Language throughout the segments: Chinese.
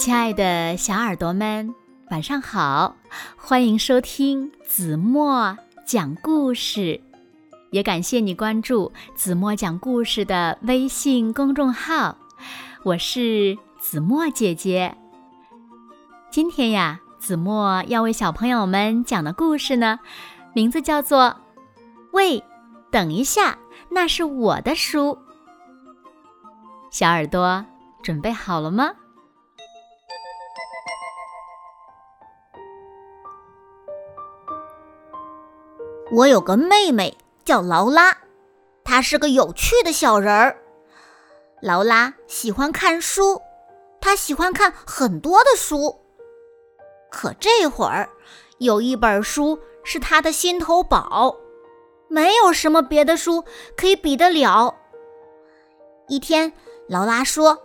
亲爱的小耳朵们，晚上好！欢迎收听子墨讲故事，也感谢你关注子墨讲故事的微信公众号。我是子墨姐姐。今天呀，子墨要为小朋友们讲的故事呢，名字叫做《喂，等一下，那是我的书》。小耳朵准备好了吗？我有个妹妹叫劳拉，她是个有趣的小人儿。劳拉喜欢看书，她喜欢看很多的书。可这会儿有一本书是她的心头宝，没有什么别的书可以比得了。一天，劳拉说：“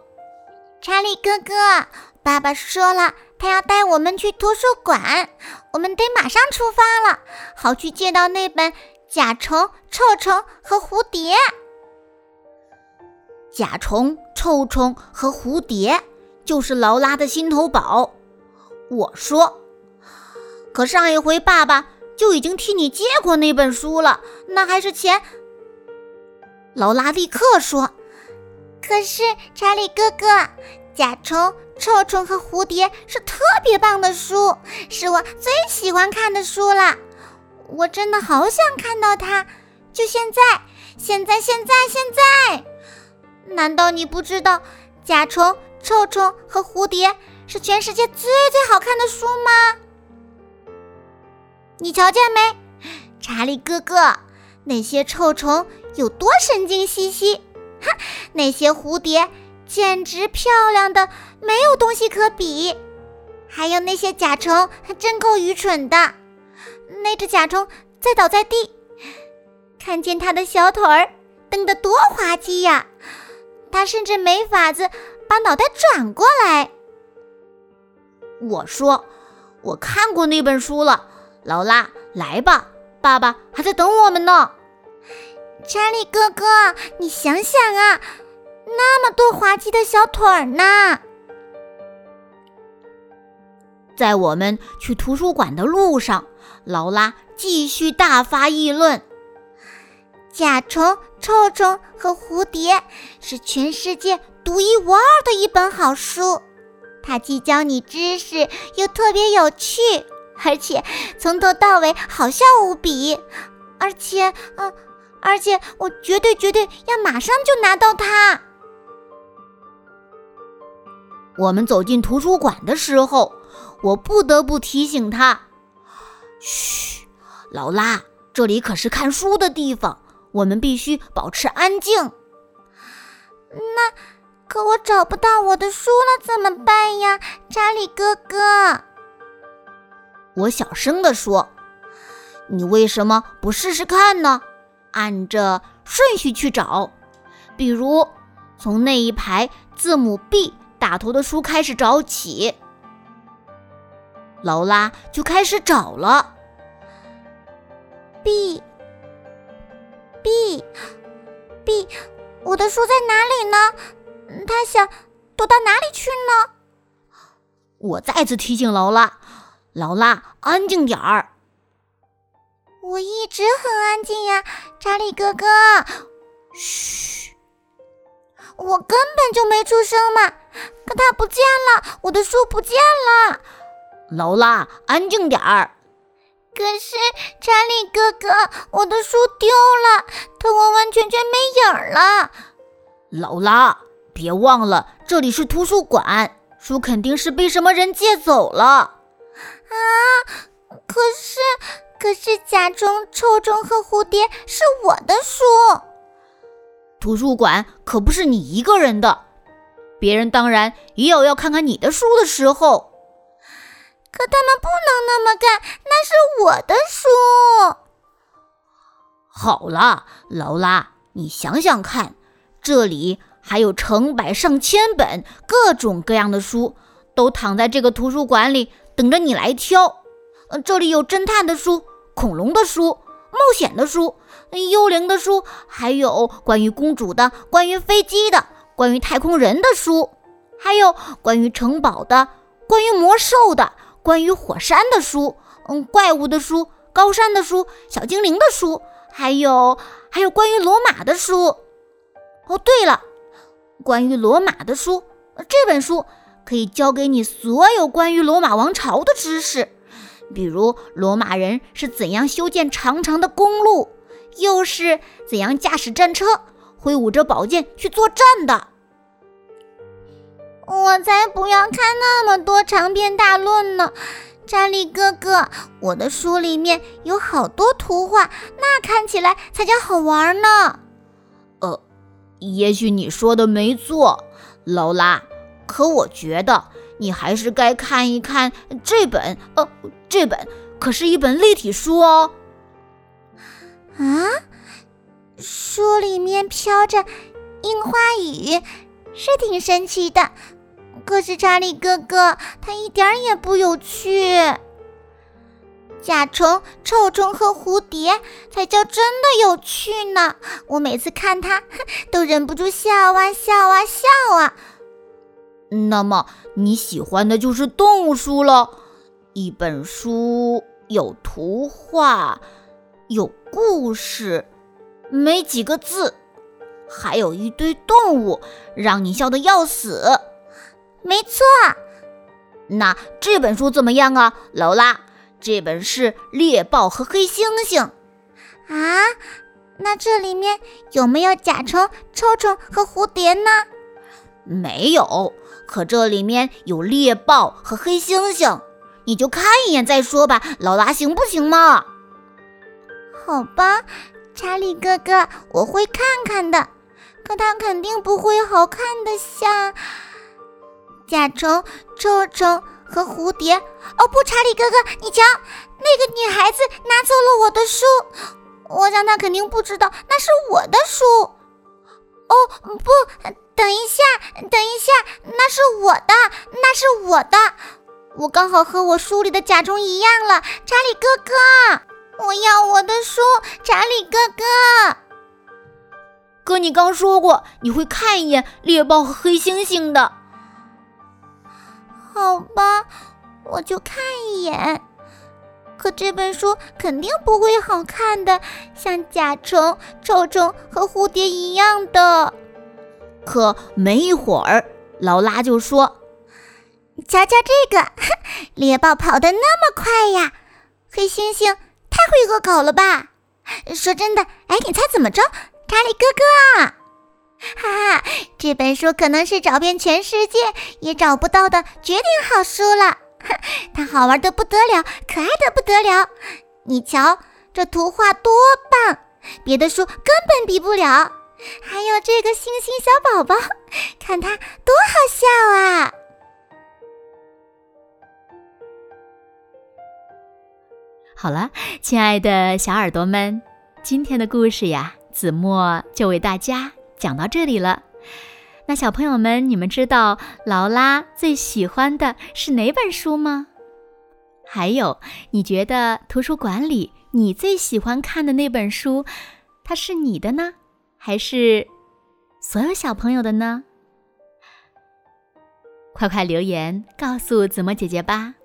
查理哥哥，爸爸说了。”他要带我们去图书馆，我们得马上出发了，好去借到那本《甲虫、臭虫和蝴蝶》。甲虫、臭虫和蝴蝶就是劳拉的心头宝。我说，可上一回爸爸就已经替你借过那本书了，那还是钱。劳拉立刻说：“可是查理哥哥，甲虫。”臭虫和蝴蝶是特别棒的书，是我最喜欢看的书了。我真的好想看到它，就现在，现在，现在，现在！难道你不知道甲虫、臭虫和蝴蝶是全世界最最好看的书吗？你瞧见没，查理哥哥，那些臭虫有多神经兮兮？哈，那些蝴蝶。简直漂亮的没有东西可比，还有那些甲虫还真够愚蠢的。那只甲虫在倒在地，看见它的小腿儿蹬得多滑稽呀！它甚至没法子把脑袋转过来。我说，我看过那本书了。劳拉，来吧，爸爸还在等我们呢。查理哥哥，你想想啊。那么多滑稽的小腿儿呢！在我们去图书馆的路上，劳拉继续大发议论：甲虫、臭虫和蝴蝶是全世界独一无二的一本好书。它既教你知识，又特别有趣，而且从头到尾好笑无比。而且，嗯，而且我绝对绝对要马上就拿到它。我们走进图书馆的时候，我不得不提醒他：“嘘，劳拉，这里可是看书的地方，我们必须保持安静。”那可我找不到我的书了，怎么办呀，查理哥哥？我小声地说：“你为什么不试试看呢？按着顺序去找，比如从那一排字母 B。”打头的书开始找起，劳拉就开始找了。B，B，B，我的书在哪里呢？他想躲到哪里去呢？我再次提醒劳拉，劳拉安静点儿。我一直很安静呀，查理哥哥。嘘。我根本就没出声嘛，可它不见了，我的书不见了。劳拉，安静点儿。可是查理哥哥，我的书丢了，它完完全全没影了。劳拉，别忘了这里是图书馆，书肯定是被什么人借走了。啊，可是，可是甲虫、臭虫和蝴蝶是我的书。图书馆可不是你一个人的，别人当然也有要看看你的书的时候。可他们不能那么干，那是我的书。好了，劳拉，你想想看，这里还有成百上千本各种各样的书，都躺在这个图书馆里，等着你来挑。这里有侦探的书，恐龙的书。冒险的书、幽灵的书，还有关于公主的、关于飞机的、关于太空人的书，还有关于城堡的、关于魔兽的、关于火山的书，嗯，怪物的书、高山的书、小精灵的书，还有还有关于罗马的书。哦，对了，关于罗马的书，这本书可以教给你所有关于罗马王朝的知识，比如罗马人是怎样修建长长的公路，又是怎样驾驶战车、挥舞着宝剑去作战的。我才不要看那么多长篇大论呢，查理哥哥，我的书里面有好多图画，那看起来才叫好玩呢。呃，也许你说的没错，劳拉，可我觉得你还是该看一看这本，呃，这本可是一本立体书哦。啊，书里面飘着樱花雨，是挺神奇的。可是查理哥哥，他一点也不有趣。甲虫、臭虫和蝴蝶才叫真的有趣呢！我每次看它，都忍不住笑啊笑啊笑啊。那么你喜欢的就是动物书了？一本书有图画，有故事，没几个字，还有一堆动物，让你笑得要死。没错，那这本书怎么样啊，劳拉？这本是《猎豹和黑猩猩》啊。那这里面有没有甲虫、臭虫和蝴蝶呢？没有，可这里面有猎豹和黑猩猩，你就看一眼再说吧，劳拉，行不行嘛？好吧，查理哥哥，我会看看的。可它肯定不会好看的像。甲虫、臭虫和蝴蝶。哦不，查理哥哥，你瞧，那个女孩子拿走了我的书。我想她肯定不知道那是我的书。哦不，等一下，等一下，那是我的，那是我的。我刚好和我书里的甲虫一样了。查理哥哥，我要我的书。查理哥哥，哥，你刚说过你会看一眼猎豹和黑猩猩的。好吧，我就看一眼。可这本书肯定不会好看的，像甲虫、臭虫和蝴蝶一样的。可没一会儿，劳拉就说：“瞧瞧这个，猎豹跑得那么快呀！黑猩猩太会恶搞了吧？说真的，哎，你猜怎么着，查理哥哥？”哈哈，这本书可能是找遍全世界也找不到的绝顶好书了。它好玩的不得了，可爱的不得了。你瞧，这图画多棒，别的书根本比不了。还有这个星星小宝宝，看它多好笑啊！好了，亲爱的小耳朵们，今天的故事呀，子墨就为大家。讲到这里了，那小朋友们，你们知道劳拉最喜欢的是哪本书吗？还有，你觉得图书馆里你最喜欢看的那本书，它是你的呢，还是所有小朋友的呢？快快留言告诉子墨姐姐吧。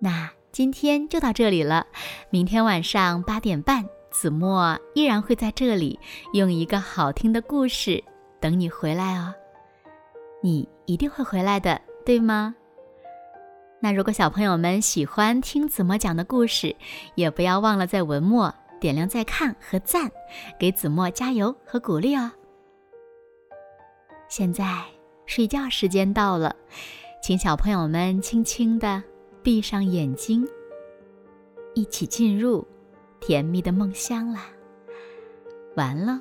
那今天就到这里了，明天晚上八点半。子墨依然会在这里用一个好听的故事等你回来哦，你一定会回来的，对吗？那如果小朋友们喜欢听子墨讲的故事，也不要忘了在文末点亮再看和赞，给子墨加油和鼓励哦。现在睡觉时间到了，请小朋友们轻轻的闭上眼睛，一起进入。甜蜜的梦乡啦，完了。